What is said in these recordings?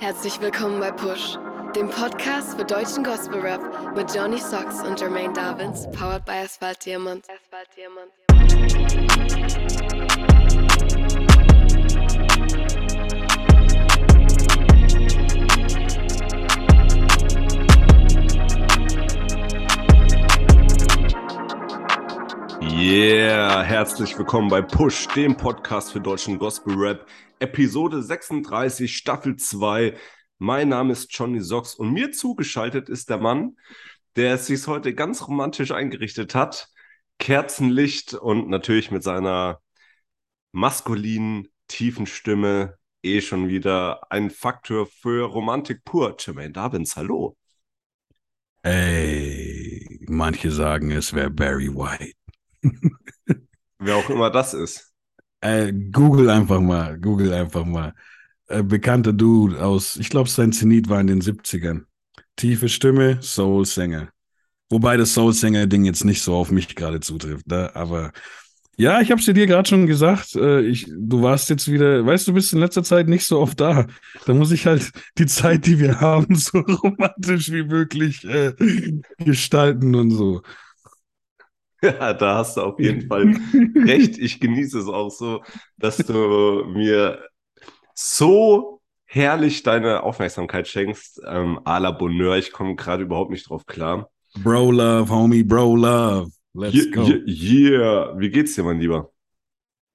Herzlich willkommen bei Push, dem Podcast für deutschen Gospel Rap mit Johnny Socks und Jermaine Davins, powered by Asphalt Diamond. Asphalt Diamond. Yeah, herzlich willkommen bei Push, dem Podcast für deutschen Gospel Rap, Episode 36, Staffel 2. Mein Name ist Johnny Socks und mir zugeschaltet ist der Mann, der es sich heute ganz romantisch eingerichtet hat. Kerzenlicht und natürlich mit seiner maskulinen, tiefen Stimme eh schon wieder ein Faktor für Romantik pur. Jermaine Davins, hallo. Ey, manche sagen, es wäre Barry White. Wer auch immer das ist. Äh, Google einfach mal, Google einfach mal. Äh, bekannter Dude aus, ich glaube, sein Zenit war in den 70ern. Tiefe Stimme, Soul-Sänger. Wobei das Soul-Sänger-Ding jetzt nicht so auf mich gerade zutrifft, ne? aber ja, ich habe es dir gerade schon gesagt. Äh, ich, du warst jetzt wieder, weißt du, bist in letzter Zeit nicht so oft da. Da muss ich halt die Zeit, die wir haben, so romantisch wie möglich äh, gestalten und so. Ja, da hast du auf jeden Fall recht. Ich genieße es auch so, dass du mir so herrlich deine Aufmerksamkeit schenkst. Ähm, à la Bonheur, ich komme gerade überhaupt nicht drauf klar. Bro Love, Homie, Bro Love. Let's Yeah, go. yeah. Wie geht's dir, mein Lieber?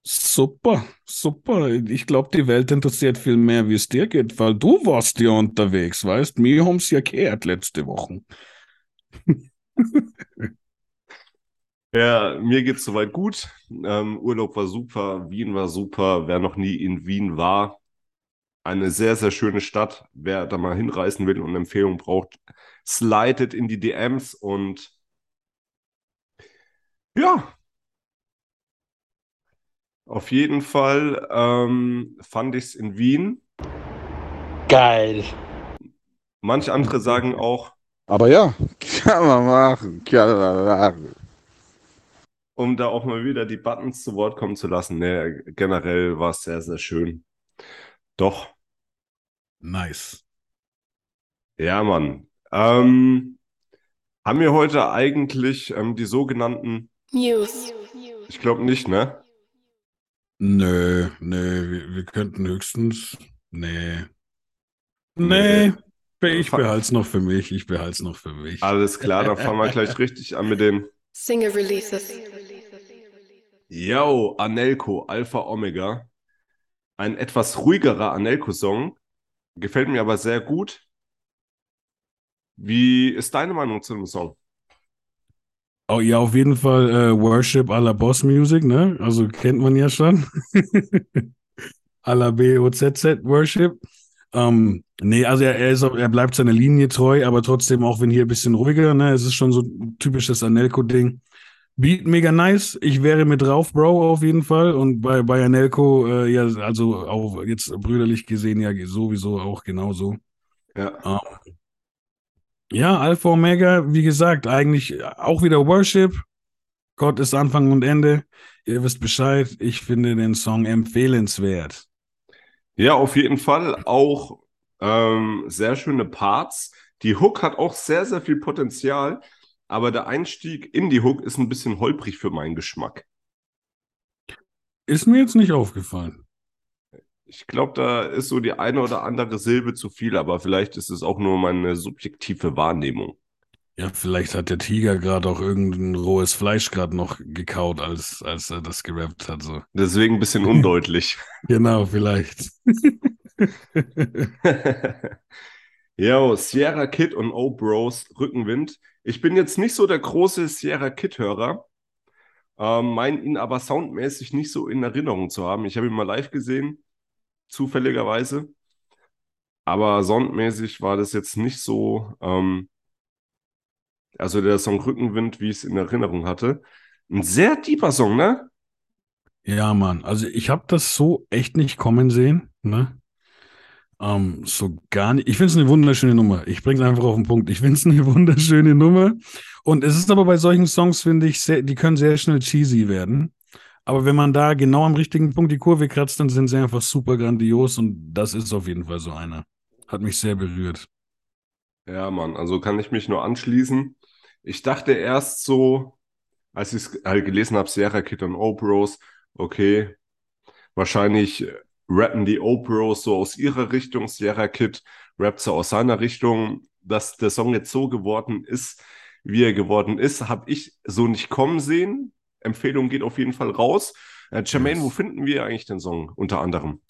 Super, super. Ich glaube, die Welt interessiert viel mehr, wie es dir geht, weil du warst ja unterwegs, weißt? Mir haben's ja gehört letzte Woche. Ja, mir geht's soweit gut. Ähm, Urlaub war super, Wien war super. Wer noch nie in Wien war, eine sehr, sehr schöne Stadt. Wer da mal hinreisen will und Empfehlungen braucht, slidet in die DMs und ja, auf jeden Fall ähm, fand ich es in Wien. Geil. Manche andere sagen auch, Aber ja, kann man machen, kann man machen. Um da auch mal wieder die Buttons zu Wort kommen zu lassen. Nee, generell war es sehr, sehr schön. Doch, Nice. ja, Mann. Ähm, haben wir heute eigentlich ähm, die sogenannten, News. ich glaube nicht, ne? Nö, nö, wir, wir könnten höchstens. Nee. Nee. Nee. Ich behalte es noch für mich. Ich behalte es noch für mich. Alles klar, dann fangen wir gleich richtig an mit den Single Releases. Yo, Anelko, Alpha Omega. Ein etwas ruhigerer Anelko-Song. Gefällt mir aber sehr gut. Wie ist deine Meinung zu dem Song? Oh, ja, auf jeden Fall äh, Worship à la Boss Music, ne? Also kennt man ja schon. à la B-O-Z-Z Worship. Ähm, nee, also er, er, ist, er bleibt seiner Linie treu, aber trotzdem auch wenn hier ein bisschen ruhiger, ne? Es ist schon so ein typisches Anelko-Ding. Beat mega nice. Ich wäre mit drauf, Bro, auf jeden Fall. Und bei, bei Anelko, äh, ja, also auch jetzt brüderlich gesehen, ja, sowieso auch genauso. Ja. Ähm, ja, Alpha Omega, wie gesagt, eigentlich auch wieder Worship. Gott ist Anfang und Ende. Ihr wisst Bescheid. Ich finde den Song empfehlenswert. Ja, auf jeden Fall auch ähm, sehr schöne Parts. Die Hook hat auch sehr, sehr viel Potenzial, aber der Einstieg in die Hook ist ein bisschen holprig für meinen Geschmack. Ist mir jetzt nicht aufgefallen. Ich glaube, da ist so die eine oder andere Silbe zu viel, aber vielleicht ist es auch nur meine subjektive Wahrnehmung. Ja, vielleicht hat der Tiger gerade auch irgendein rohes Fleisch gerade noch gekaut, als, als er das gerappt hat. So. Deswegen ein bisschen undeutlich. Genau, vielleicht. Yo, Sierra Kid und O Bros Rückenwind. Ich bin jetzt nicht so der große Sierra Kid-Hörer, ähm, mein ihn aber soundmäßig nicht so in Erinnerung zu haben. Ich habe ihn mal live gesehen, zufälligerweise. Aber soundmäßig war das jetzt nicht so, ähm, also der Song Rückenwind, wie ich es in Erinnerung hatte. Ein sehr tiefer Song, ne? Ja, Mann. Also ich habe das so echt nicht kommen sehen, ne? Ähm, so gar nicht. Ich finde es eine wunderschöne Nummer. Ich bringe es einfach auf den Punkt. Ich finde es eine wunderschöne Nummer. Und es ist aber bei solchen Songs, finde ich, sehr, die können sehr schnell cheesy werden. Aber wenn man da genau am richtigen Punkt die Kurve kratzt, dann sind sie einfach super grandios und das ist auf jeden Fall so einer. Hat mich sehr berührt. Ja, Mann, also kann ich mich nur anschließen. Ich dachte erst so, als ich es halt gelesen habe, Sierra Kid und Obros, okay, wahrscheinlich rappen die Obros so aus ihrer Richtung, Sierra Kid rappt so aus seiner Richtung, dass der Song jetzt so geworden ist, wie er geworden ist, habe ich so nicht kommen sehen. Empfehlung geht auf jeden Fall raus. Äh, Jermaine, Yes. wo finden wir eigentlich den Song unter anderem?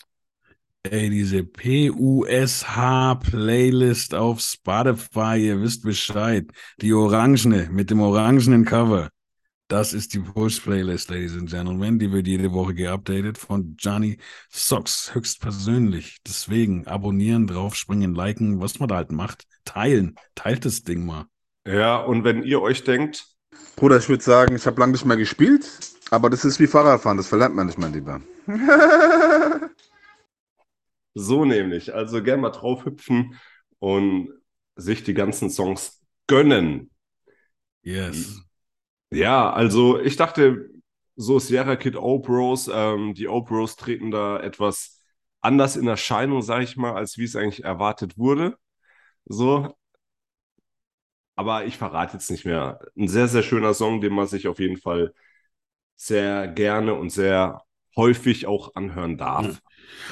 Ey, diese PUSH-Playlist auf Spotify, ihr wisst Bescheid. Die orangene mit dem orangenen Cover. Das ist die Push-Playlist, Ladies and Gentlemen. Die wird jede Woche geupdatet von Johnny Socks höchstpersönlich. Deswegen abonnieren, draufspringen, liken, was man da halt macht. Teilen. Teilt das Ding mal. Ja, und wenn ihr euch denkt, Bruder, ich würde sagen, ich habe lange nicht mehr gespielt, aber das ist wie Fahrradfahren, das verlernt man nicht, mein Lieber. so nämlich, also gerne mal draufhüpfen und sich die ganzen Songs gönnen. Yes. Ja, also ich dachte, so Sierra Kid O-Bros, ähm, die O-Bros treten da etwas anders in Erscheinung, sag ich mal, als wie es eigentlich erwartet wurde. So. Aber ich verrate jetzt nicht mehr. Ein sehr, sehr schöner Song, den man sich auf jeden Fall sehr gerne und sehr häufig auch anhören darf.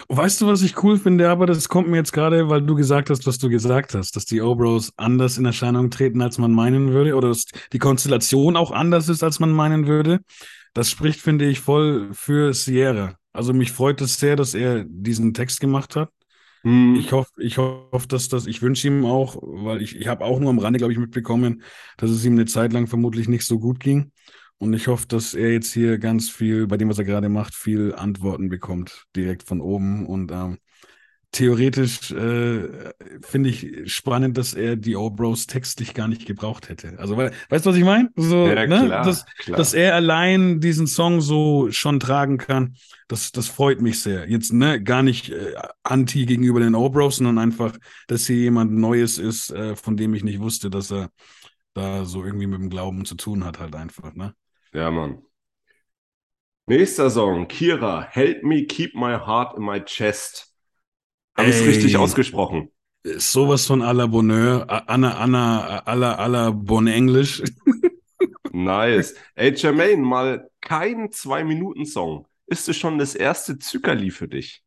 Weißt du, was ich cool finde? Aber das kommt mir jetzt gerade, weil du gesagt hast, was du gesagt hast, dass die O-Bros anders in Erscheinung treten, als man meinen würde, oder dass die Konstellation auch anders ist, als man meinen würde. Das spricht, finde ich, voll für Sierra. Also mich freut es sehr, dass er diesen Text gemacht hat. Hm, Ich hoffe, ich hoffe, dass das, ich wünsche ihm auch, weil ich, ich habe auch nur am Rande, glaube ich, mitbekommen, dass es ihm eine Zeit lang vermutlich nicht so gut ging. Und ich hoffe, dass er jetzt hier ganz viel, bei dem, was er gerade macht, viel Antworten bekommt, direkt von oben. Und ähm, theoretisch äh, finde ich spannend, dass er die O-Bros textlich gar nicht gebraucht hätte. Also, we weißt du, was ich meine? So, ja, ne? klar, dass, klar. dass er allein diesen Song so schon tragen kann, das, das freut mich sehr. Jetzt ne, gar nicht äh, anti gegenüber den O-Bros, sondern einfach, dass hier jemand Neues ist, äh, von dem ich nicht wusste, dass er da so irgendwie mit dem Glauben zu tun hat, halt einfach. Ne? Ja, Mann. Nächster Song, Kira, Help Me Keep My Heart in My Chest. Habe ich es richtig ausgesprochen? Ist Sowas von à la Bonheur, Anna, Anna, à la, à la Bon Englisch. Nice. Ey, Jermaine, mal kein Zwei-Minuten-Song. Ist es schon das erste Zuckerli für dich?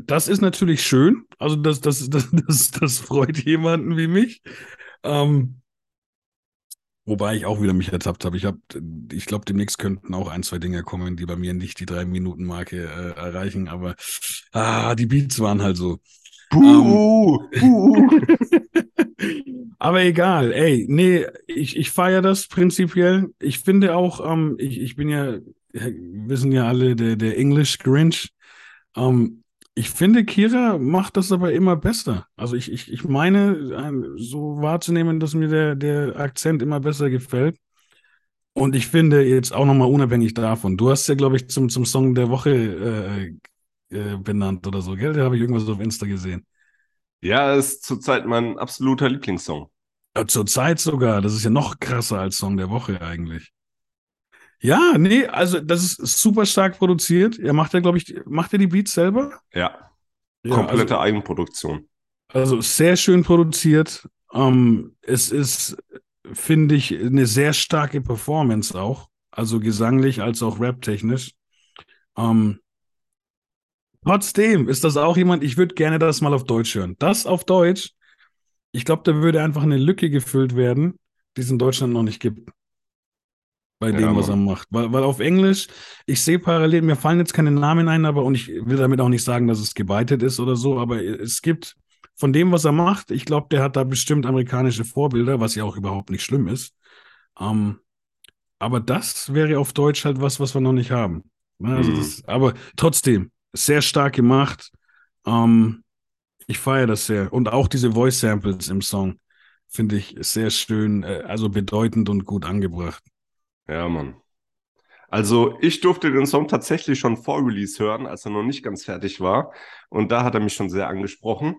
Das ist natürlich schön. Also das, das, das, das, das freut jemanden wie mich. Ähm, wobei ich auch wieder mich ertappt habe. Ich habe, ich glaube, demnächst könnten auch ein, zwei Dinge kommen, die bei mir nicht die drei Minuten Marke äh, erreichen. Aber ah, die Beats waren halt so. Buh, buh. Aber egal, ey, nee, ich, ich feiere das prinzipiell. Ich finde auch, ähm, ich, ich bin ja, wissen ja alle, der, der English Grinch. Ähm, ich finde, Kira macht das aber immer besser. Also ich, ich, ich meine, ähm, so wahrzunehmen, dass mir der, der Akzent immer besser gefällt. Und ich finde jetzt auch nochmal unabhängig davon, du hast ja, glaube ich, zum, zum Song der Woche äh, äh, benannt oder so, gell? Da habe ich irgendwas auf Insta gesehen. Ja, ist zurzeit mein absoluter Lieblingssong. Ja, zur Zeit sogar. Das ist ja noch krasser als Song der Woche eigentlich. Ja, nee, also das ist super stark produziert. Er macht ja, glaube ich, macht er die Beats selber? Ja, Ja, komplette also, Eigenproduktion. also sehr schön produziert. Ähm, es ist, finde ich, eine sehr starke Performance auch. Also gesanglich als auch raptechnisch. Ähm, trotzdem ist das auch jemand, ich würde gerne das mal auf Deutsch hören. Das auf Deutsch, ich glaube, da würde einfach eine Lücke gefüllt werden, die es in Deutschland noch nicht gibt. Bei Ja, dem, was er macht. Weil, weil auf Englisch, ich sehe parallel, mir fallen jetzt keine Namen ein, aber und ich will damit auch nicht sagen, dass es gebeitet ist oder so, aber es gibt von dem, was er macht, ich glaube, der hat da bestimmt amerikanische Vorbilder, was ja auch überhaupt nicht schlimm ist. Ähm, aber das wäre auf Deutsch halt was, was wir noch nicht haben. Ne, Also Mhm. das, aber trotzdem, sehr stark gemacht. Ähm, ich feiere das sehr. Und auch diese Voice Samples im Song finde ich sehr schön, äh, also bedeutend und gut angebracht. Ja, Mann. Also ich durfte den Song tatsächlich schon vor Release hören, als er noch nicht ganz fertig war. Und da hat er mich schon sehr angesprochen.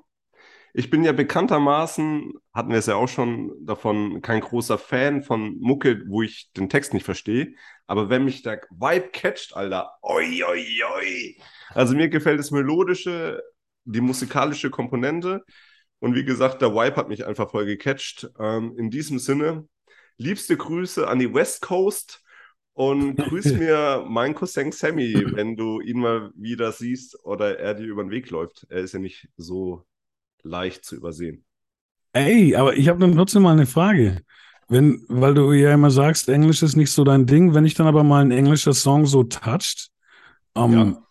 Ich bin ja bekanntermaßen, hatten wir es ja auch schon davon, kein großer Fan von Mucke, wo ich den Text nicht verstehe. Aber wenn mich der Vibe catcht, Alter, oi, oi, oi. Also mir gefällt das Melodische die musikalische Komponente. Und wie gesagt, der Vibe hat mich einfach voll gecatcht. Ähm, in diesem Sinne, liebste Grüße an die West Coast und grüß mir meinen Cousin Sammy, wenn du ihn mal wieder siehst oder er dir über den Weg läuft. Er ist ja nicht so leicht zu übersehen. Ey, aber ich habe dann trotzdem mal eine Frage. Wenn, weil du ja immer sagst, Englisch ist nicht so dein Ding, wenn ich dann aber mal ein englischer Song so toucht, ähm, ja.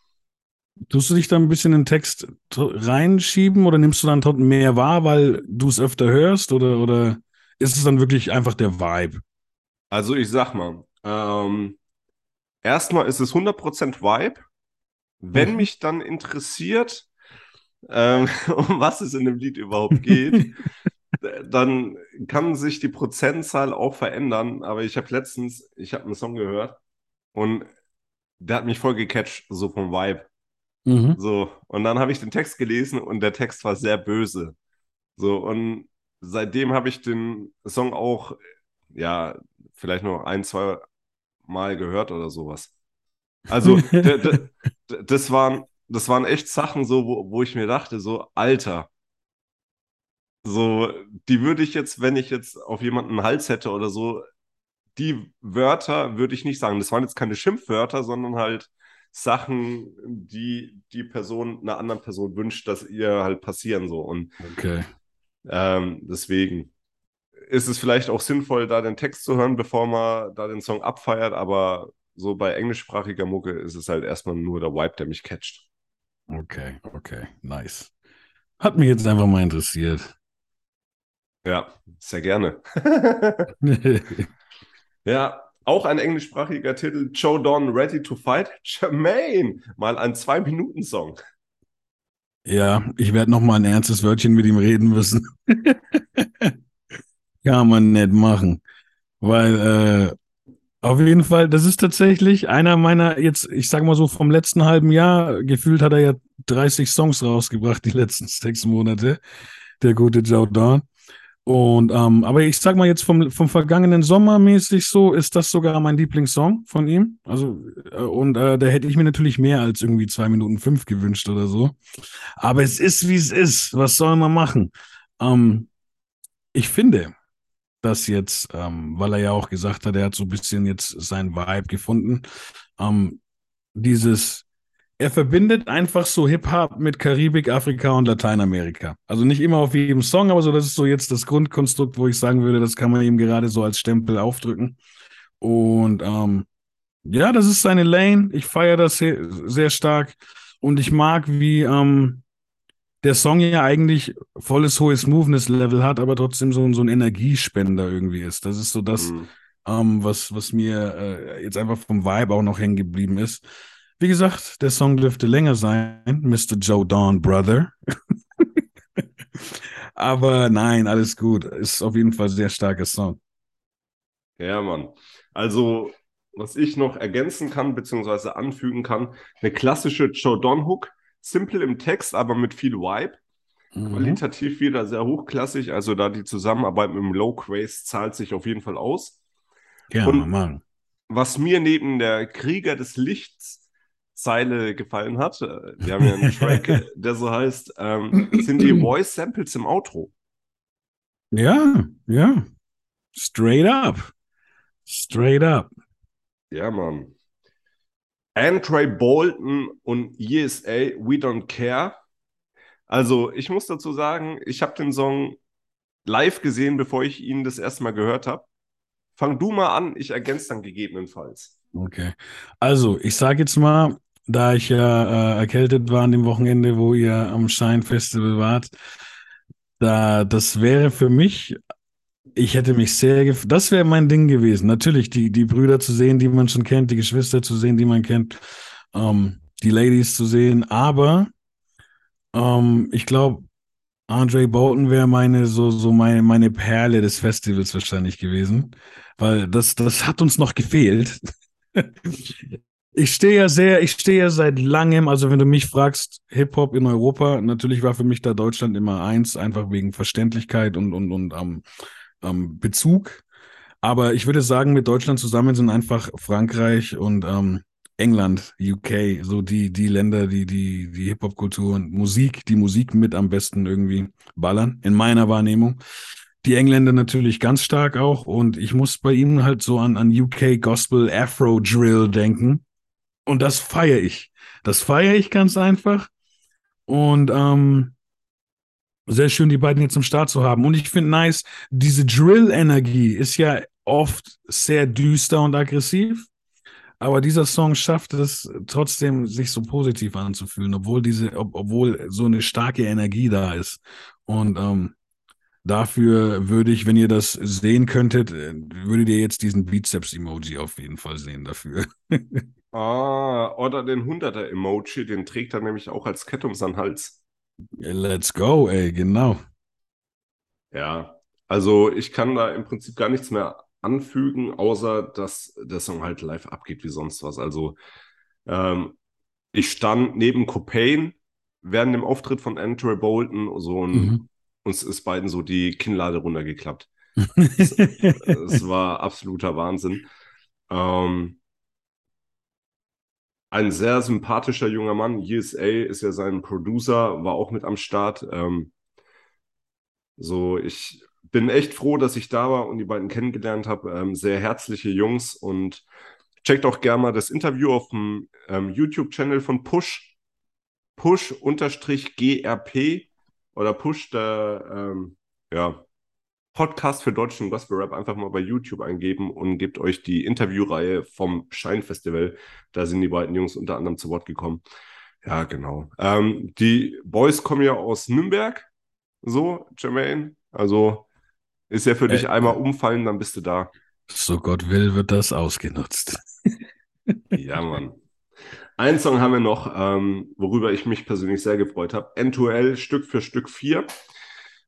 tust du dich dann ein bisschen in den Text reinschieben oder nimmst du dann trotzdem mehr wahr, weil du es öfter hörst oder, oder ist es dann wirklich einfach der Vibe? Also ich sag mal, ähm, erstmal ist es 100% Vibe. Wenn mhm. mich dann interessiert, ähm, um was es in dem Lied überhaupt geht, dann kann sich die Prozentzahl auch verändern. Aber ich habe letztens, ich habe einen Song gehört und der hat mich voll gecatcht, so vom Vibe. Mhm. So, und dann habe ich den Text gelesen und der Text war sehr böse. So, und seitdem habe ich den Song auch, ja, vielleicht noch ein, zwei Mal gehört oder sowas. Also, das waren, das waren echt Sachen so, wo, wo ich mir dachte, so, Alter, so, die würde ich jetzt, wenn ich jetzt auf jemanden einen Hals hätte oder so, die Wörter würde ich nicht sagen. Das waren jetzt keine Schimpfwörter, sondern halt Sachen, die die Person einer anderen Person wünscht, dass ihr halt passieren so. Und okay. Ähm, deswegen ist es vielleicht auch sinnvoll, da den Text zu hören, bevor man da den Song abfeiert, aber so bei englischsprachiger Mucke ist es halt erstmal nur der Vibe, der mich catcht. Okay, okay, nice. Hat mich jetzt einfach mal interessiert. Ja, sehr gerne. ja, auch ein englischsprachiger Titel, Joe Don Ready to Fight. Jermaine, mal ein Zwei-Minuten-Song. Ja, ich werde noch mal ein ernstes Wörtchen mit ihm reden müssen. Kann man nicht machen. Weil, äh, auf jeden Fall, das ist tatsächlich einer meiner, jetzt, ich sag mal so, vom letzten halben Jahr, gefühlt hat er ja 30 Songs rausgebracht, die letzten sechs Monate, der gute Joe Dawn. Und, ähm, aber ich sag mal jetzt vom, vom vergangenen Sommer mäßig so, ist das sogar mein Lieblingssong von ihm. Also, äh, und äh, da hätte ich mir natürlich mehr als irgendwie zwei Minuten fünf gewünscht oder so. Aber es ist, wie es ist. Was soll man machen? Ähm, ich finde, dass jetzt, ähm, weil er ja auch gesagt hat, er hat so ein bisschen jetzt sein Vibe gefunden, ähm, dieses er verbindet einfach so Hip-Hop mit Karibik, Afrika und Lateinamerika. Also nicht immer auf jedem Song, aber so, das ist so jetzt das Grundkonstrukt, wo ich sagen würde, das kann man ihm gerade so als Stempel aufdrücken. Und ähm, ja, das ist seine Lane. Ich feiere das sehr, sehr, stark. Und ich mag, wie ähm, der Song ja eigentlich volles hohes Smoothness-Level hat, aber trotzdem so, so ein Energiespender irgendwie ist. Das ist so das, mhm. ähm, was, was mir äh, jetzt einfach vom Vibe auch noch hängen geblieben ist. Wie gesagt, der Song dürfte länger sein, Mr. Joe Dawn Brother. Aber nein, alles gut. Ist auf jeden Fall ein sehr starker Song. Ja, Mann. Also, was ich noch ergänzen kann, beziehungsweise anfügen kann, eine klassische Joe Don Hook, simpel im Text, aber mit viel Vibe. Mhm. Qualitativ wieder sehr hochklassig, also da die Zusammenarbeit mit dem Low Craze zahlt sich auf jeden Fall aus. Ja, Und Mann. Was mir neben der Krieger des Lichts Zeile gefallen hat, äh, wir haben ja einen Track, der so heißt, ähm, sind die Voice Samples im Outro. Ja, ja. Straight up. Straight up. Ja, Mann. Andre Bolton und ESA, We Don't Care. Also, ich muss dazu sagen, ich habe den Song live gesehen, bevor ich ihn das erste Mal gehört habe. Fang du mal an, ich ergänze dann gegebenenfalls. Okay. Also, ich sage jetzt mal, da ich ja äh, erkältet war an dem Wochenende, wo ihr am Shine Festival wart, da das wäre für mich, ich hätte mich sehr, das wäre mein Ding gewesen. Natürlich die die Brüder zu sehen, die man schon kennt, die Geschwister zu sehen, die man kennt, ähm, die Ladies zu sehen, aber ähm, ich glaube, Andre Bolton wäre meine so so meine meine Perle des Festivals wahrscheinlich gewesen, weil das das hat uns noch gefehlt. Ich stehe ja sehr, ich stehe ja seit langem, also wenn du mich fragst, Hip-Hop in Europa, natürlich war für mich da Deutschland immer eins, einfach wegen Verständlichkeit und, und, und ähm, ähm, Bezug. Aber ich würde sagen, mit Deutschland zusammen sind einfach Frankreich und ähm, England, UK, so die, die Länder, die, die, die Hip-Hop-Kultur und Musik, die Musik mit am besten irgendwie ballern, in meiner Wahrnehmung. Die Engländer natürlich ganz stark auch und ich muss bei ihnen halt so an, an UK Gospel Afro Drill denken und das feiere ich. Das feiere ich ganz einfach und ähm, sehr schön, die beiden jetzt zum Start zu haben. Und ich finde nice, diese Drill-Energie ist ja oft sehr düster und aggressiv. Aber dieser Song schafft es trotzdem, sich so positiv anzufühlen, obwohl diese, ob, obwohl so eine starke Energie da ist. Und ähm, dafür würde ich, wenn ihr das sehen könntet, äh, würdet ihr jetzt diesen Bizeps-Emoji auf jeden Fall sehen dafür. ah, oder den 100er-Emoji, den trägt er nämlich auch als Kette um seinen Hals. Let's go, ey, genau. Ja, also ich kann da im Prinzip gar nichts mehr anfügen, außer dass der Song halt live abgeht wie sonst was. Also ähm, ich stand neben Copain während dem Auftritt von Andrew Bolton so und mhm. uns ist beiden so die Kinnlade runtergeklappt. Es, es war absoluter Wahnsinn. Ähm, ein sehr sympathischer junger Mann. USA ist ja sein Producer, war auch mit am Start. Ähm, so, ich bin echt froh, dass ich da war und die beiden kennengelernt habe. Ähm, sehr herzliche Jungs und checkt auch gerne mal das Interview auf dem ähm, YouTube-Channel von Push. Push-GRP oder Push, der ähm, ja, Podcast für deutschen Gospel Rap einfach mal bei YouTube eingeben und gebt euch die Interviewreihe vom Scheinfestival. Da sind die beiden Jungs unter anderem zu Wort gekommen. Ja, genau. Ähm, die Boys kommen ja aus Nürnberg, so, Jermaine. Also ist ja für dich äh, einmal umfallen, dann bist du da. So Gott will, wird das ausgenutzt. ja, Mann. Ein Song haben wir noch, ähm, worüber ich mich persönlich sehr gefreut habe. N2L Stück für Stück 4.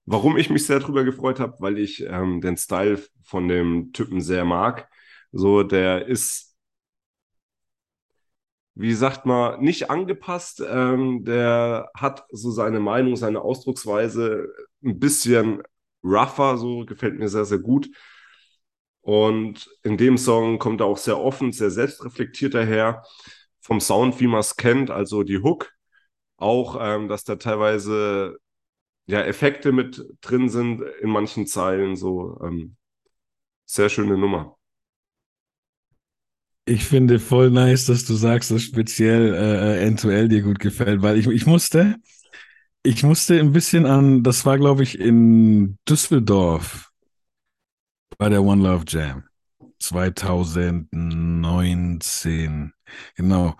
Warum ich mich sehr darüber gefreut habe, weil ich ähm, den Style von dem Typen sehr mag. So, der ist, wie sagt man, nicht angepasst. Ähm, der hat so seine Meinung, seine Ausdrucksweise ein bisschen rougher, so gefällt mir sehr, sehr gut. Und in dem Song kommt er auch sehr offen, sehr selbstreflektiert daher. Vom Sound, wie man es kennt, also die Hook. Auch, ähm, dass da teilweise ja, Effekte mit drin sind in manchen Zeilen. So ähm, sehr schöne Nummer. Ich finde voll nice, dass du sagst, dass speziell äh, N2L dir gut gefällt, weil ich, ich musste, ich musste ein bisschen an, das war, glaube ich, in Düsseldorf bei der One Love Jam 2019. Genau.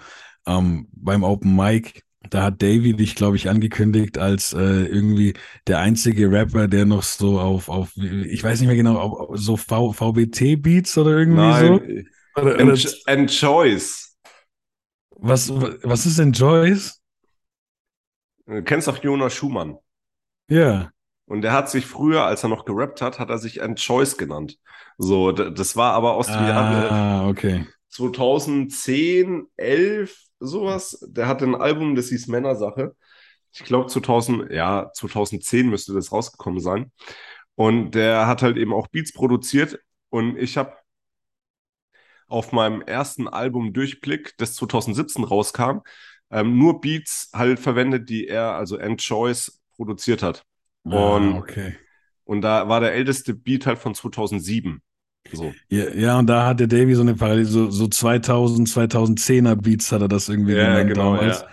Ähm, beim Open Mic, da hat Davy dich, glaube ich, angekündigt als äh, irgendwie der einzige Rapper, der noch so auf, auf ich weiß nicht mehr genau, auf, so VBT-Beats oder irgendwie Nein. so. Oder, oder, Enjoys. Was, was ist Enjoys? Du kennst doch Jonas Schumann. Ja. Und der hat sich früher, als er noch gerappt hat, hat er sich Choice genannt. So, das war aber aus dem ah, Jahr okay. 2010, 11, sowas. Der hatte ein Album, das hieß Männersache. Ich glaube 2000, ja, 2010 müsste das rausgekommen sein. Und der hat halt eben auch Beats produziert. Und ich habe auf meinem ersten Album Durchblick, das 2017 rauskam, ähm, nur Beats halt verwendet, die er, also End Choice, produziert hat. Ah, und, okay. und da war der älteste Beat halt von 2007. So. Ja, ja, und da hat der Davy so eine Parallele, so, so 2000, 2010er Beats hat er das irgendwie ja, genannt genau, damals. Ja.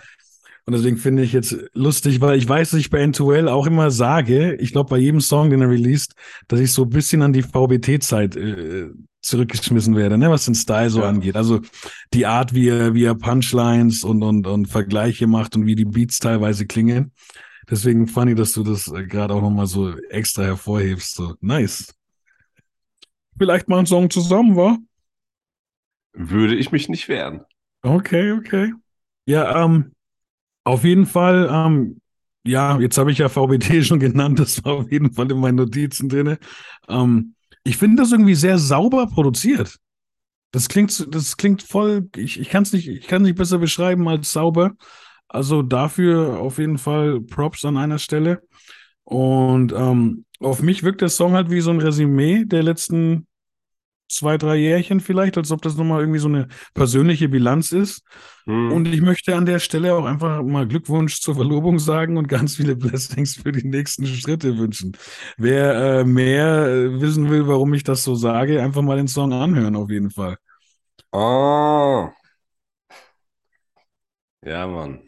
Und deswegen finde ich jetzt lustig, weil ich weiß, dass ich bei N2L auch immer sage, ich glaube bei jedem Song, den er released, dass ich so ein bisschen an die VBT-Zeit äh, zurückgeschmissen werde, ne, was den Style so ja. angeht. Also die Art, wie er, wie er Punchlines und, und, und Vergleiche macht und wie die Beats teilweise klingen. Deswegen funny, dass du das äh, gerade auch nochmal so extra hervorhebst. So, nice. Vielleicht mal einen Song zusammen, wa? Würde ich mich nicht wehren. Okay, okay. Ja, ähm, auf jeden Fall, ähm, ja, jetzt habe ich ja VBT schon genannt, das war auf jeden Fall in meinen Notizen drin. Ähm, ich finde das irgendwie sehr sauber produziert. Das klingt, das klingt voll, ich, ich kann es nicht, ich kann nicht besser beschreiben als sauber. Also dafür auf jeden Fall Props an einer Stelle. Und ähm, auf mich wirkt der Song halt wie so ein Resümee der letzten zwei, drei Jährchen vielleicht, als ob das nochmal irgendwie so eine persönliche Bilanz ist. Hm. Und ich möchte an der Stelle auch einfach mal Glückwunsch zur Verlobung sagen und ganz viele Blessings für die nächsten Schritte wünschen. Wer äh, mehr äh, wissen will, warum ich das so sage, einfach mal den Song anhören, auf jeden Fall. Ah. Ja, Mann.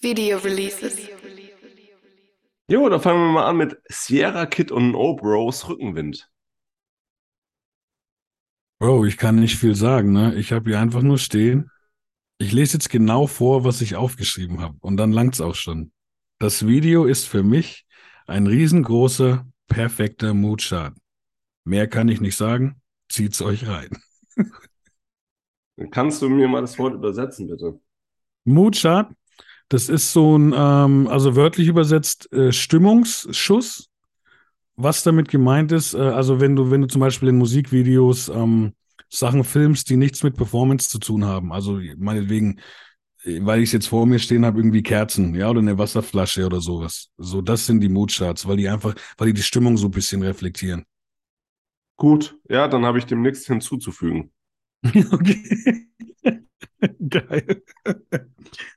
Video releases. Jo, dann fangen wir mal an mit Sierra Kid und No Bros Rückenwind. Bro, ich kann nicht viel sagen, ne? Ich habe hier einfach nur stehen. Ich lese jetzt genau vor, was ich aufgeschrieben habe. Und dann langt's auch schon. Das Video ist für mich ein riesengroßer, perfekter Moodshot. Mehr kann ich nicht sagen. Zieht's euch rein. Kannst du mir mal das Wort übersetzen, bitte? Moodshot, das ist so ein, ähm, also wörtlich übersetzt, äh, Stimmungsschuss. Was damit gemeint ist, äh, also wenn du, wenn du zum Beispiel in Musikvideos ähm, Sachen filmst, die nichts mit Performance zu tun haben, also meinetwegen, äh, weil ich es jetzt vor mir stehen habe, irgendwie Kerzen, ja, oder eine Wasserflasche oder sowas. So, das sind die Moodshots, weil die einfach, weil die die Stimmung so ein bisschen reflektieren. Gut, ja, dann habe ich dem nichts hinzuzufügen. Okay. Geil.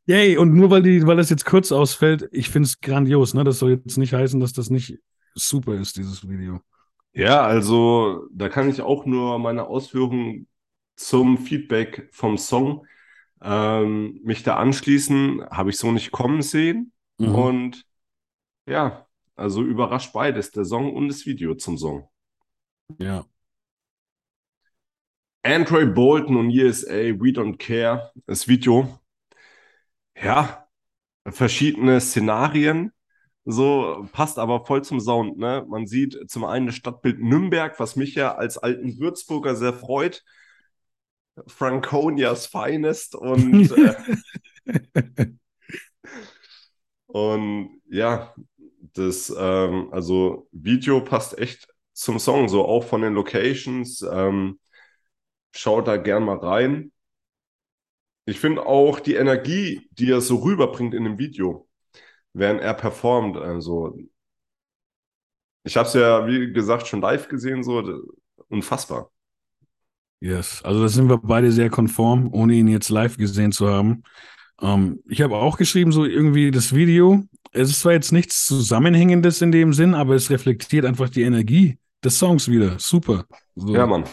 Yay, und nur weil, die, weil das jetzt kurz ausfällt, ich finde es grandios, ne? Das soll jetzt nicht heißen, dass das nicht super ist, dieses Video. Ja, also da kann ich auch nur meine Ausführungen zum Feedback vom Song ähm, mich da anschließen. Habe ich so nicht kommen sehen. Mhm. Und ja, also überrascht beides, der Song und das Video zum Song. Ja. Android Bolton und ESA, We Don't Care, das Video. Ja, verschiedene Szenarien. So passt aber voll zum Sound. Ne? Man sieht zum einen das Stadtbild Nürnberg, was mich ja als alten Würzburger sehr freut. Franconias Finest und, äh, und ja, das ähm, also Video passt echt zum Song, so auch von den Locations. Ähm, schaut da gern mal rein. Ich finde auch die Energie, die er so rüberbringt in dem Video, während er performt, also ich habe es ja, wie gesagt, schon live gesehen, so unfassbar. Yes, also da sind wir beide sehr konform, ohne ihn jetzt live gesehen zu haben. Ähm, ich habe auch geschrieben, so irgendwie das Video. Es ist zwar jetzt nichts Zusammenhängendes in dem Sinn, aber es reflektiert einfach die Energie des Songs wieder. Super. So. Ja, Mann.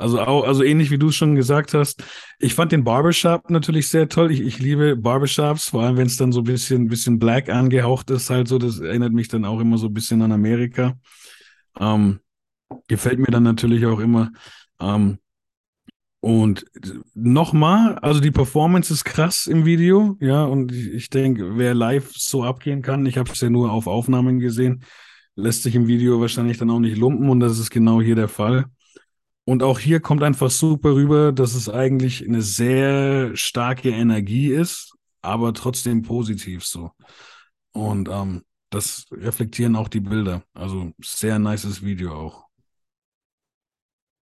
Also auch, also ähnlich wie du es schon gesagt hast. Ich fand den Barbershop natürlich sehr toll. Ich, ich liebe Barbershops, vor allem wenn es dann so ein bisschen, bisschen black angehaucht ist, halt so. Das erinnert mich dann auch immer so ein bisschen an Amerika. Ähm, gefällt mir dann natürlich auch immer. Ähm, und nochmal, also die Performance ist krass im Video, ja, und ich, ich denke, wer live so abgehen kann, ich habe es ja nur auf Aufnahmen gesehen, lässt sich im Video wahrscheinlich dann auch nicht lumpen und das ist genau hier der Fall. Und auch hier kommt einfach super rüber, dass es eigentlich eine sehr starke Energie ist, aber trotzdem positiv so. Und ähm, das reflektieren auch die Bilder. Also sehr nices Video auch.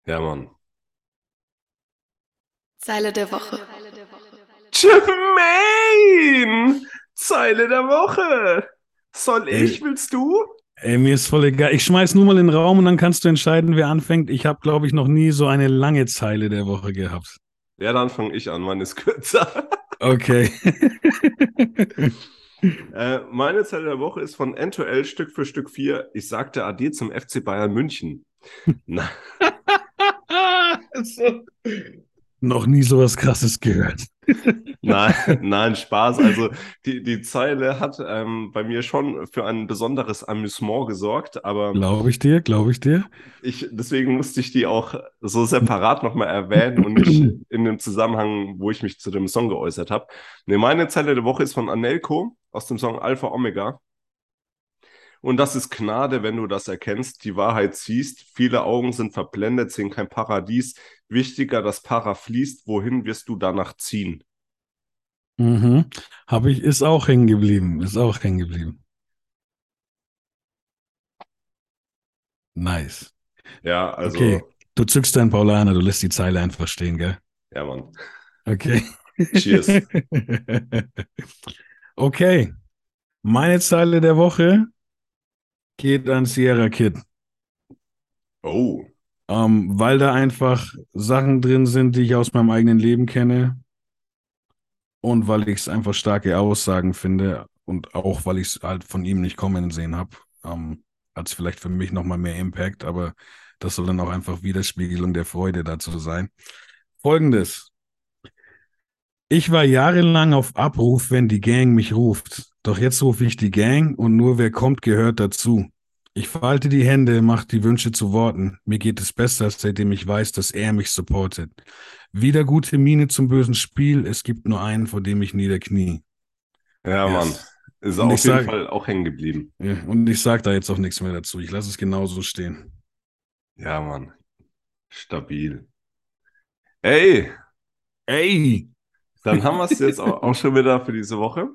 Ja, Mann. Zeile der Woche. Jermaine! Zeile der Woche! Soll ich, Ey. willst du? Ey, mir ist voll egal. Ich schmeiß nur mal in den Raum und dann kannst du entscheiden, wer anfängt. Ich habe, glaube ich, noch nie so eine lange Zeile der Woche gehabt. Ja, dann fange ich an, meine ist kürzer. Okay. Äh, meine Zeile der Woche ist von N2L Stück für Stück 4. Ich sagte Ade zum FC Bayern München. Na, noch nie sowas krasses gehört. Nein, nein, Spaß. Also die, die Zeile hat ähm, bei mir schon für ein besonderes Amüsement gesorgt, aber Glaube ich dir, glaube ich dir. ich, deswegen musste ich die auch so separat nochmal erwähnen und nicht in dem Zusammenhang, wo ich mich zu dem Song geäußert habe. Nee, meine Zeile der Woche ist von Anelko aus dem Song Alpha Omega. Und das ist Gnade, wenn du das erkennst, die Wahrheit siehst. Viele Augen sind verblendet, sehen kein Paradies. Wichtiger, das Para fließt. Wohin wirst du danach ziehen? Mhm. Habe ich, ist auch hängen geblieben. Ist auch hängen geblieben. Nice. Ja, also, Okay. Du zückst deinen Paulaner, du lässt die Zeile einfach stehen, gell? ja, Mann. Okay. Cheers. okay. Meine Zeile der Woche geht an Sierra Kid. Oh, ähm, weil da einfach Sachen drin sind, die ich aus meinem eigenen Leben kenne und weil ich es einfach starke Aussagen finde und auch weil ich es halt von ihm nicht kommen sehen habe, ähm, hat es vielleicht für mich nochmal mehr Impact, aber das soll dann auch einfach Widerspiegelung der Freude dazu sein. Folgendes. Ich war jahrelang auf Abruf, wenn die Gang mich ruft. Doch jetzt rufe ich die Gang und nur wer kommt, gehört dazu. Ich falte die Hände, mache die Wünsche zu Worten. Mir geht es besser, seitdem ich weiß, dass er mich supportet. Wieder gute Miene zum bösen Spiel. Es gibt nur einen, vor dem ich niederknie. Ja, Mann. Ist auf jeden sag, Fall auch hängen geblieben. Ja, und ich sage da jetzt auch nichts mehr dazu. Ich lasse es genauso stehen. Ja, Mann. Stabil. Ey! Ey! Dann haben wir es jetzt auch schon wieder für diese Woche.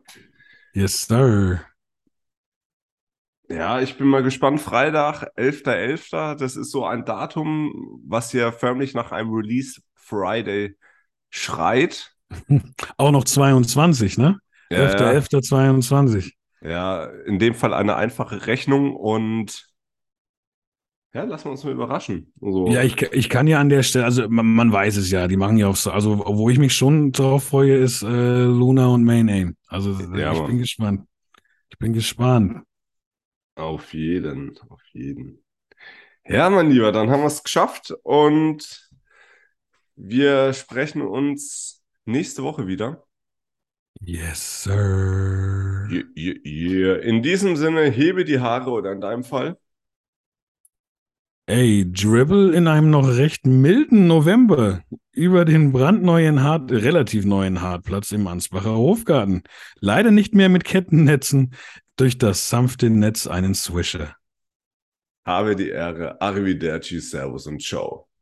Yes, sir. Ja, ich bin mal gespannt. Freitag, 11.11. .11., das ist so ein Datum, was ja förmlich nach einem Release Friday schreit. Auch noch 22, ne? Ja, 11.11.22. Ja, in dem Fall eine einfache Rechnung und ja, lassen wir uns mal überraschen. Also, ja, ich, ich kann ja an der Stelle, also man, man weiß es ja, die machen ja auch so, also wo ich mich schon drauf freue, ist äh, Luna und Main Aim. Also ja, ich Mann. bin gespannt. Ich bin gespannt. Auf jeden, auf jeden. Ja, mein Lieber, dann haben wir es geschafft und wir sprechen uns nächste Woche wieder. Yes, sir. Yeah, yeah, yeah. In diesem Sinne, hebe die Haare oder in deinem Fall. Ey, Dribble in einem noch recht milden November über den brandneuen Hart, relativ neuen Hartplatz im Ansbacher Hofgarten. Leider nicht mehr mit Kettennetzen, durch das sanfte Netz einen Swisher. Habe die Ehre, Arrivederci, Servus und Ciao.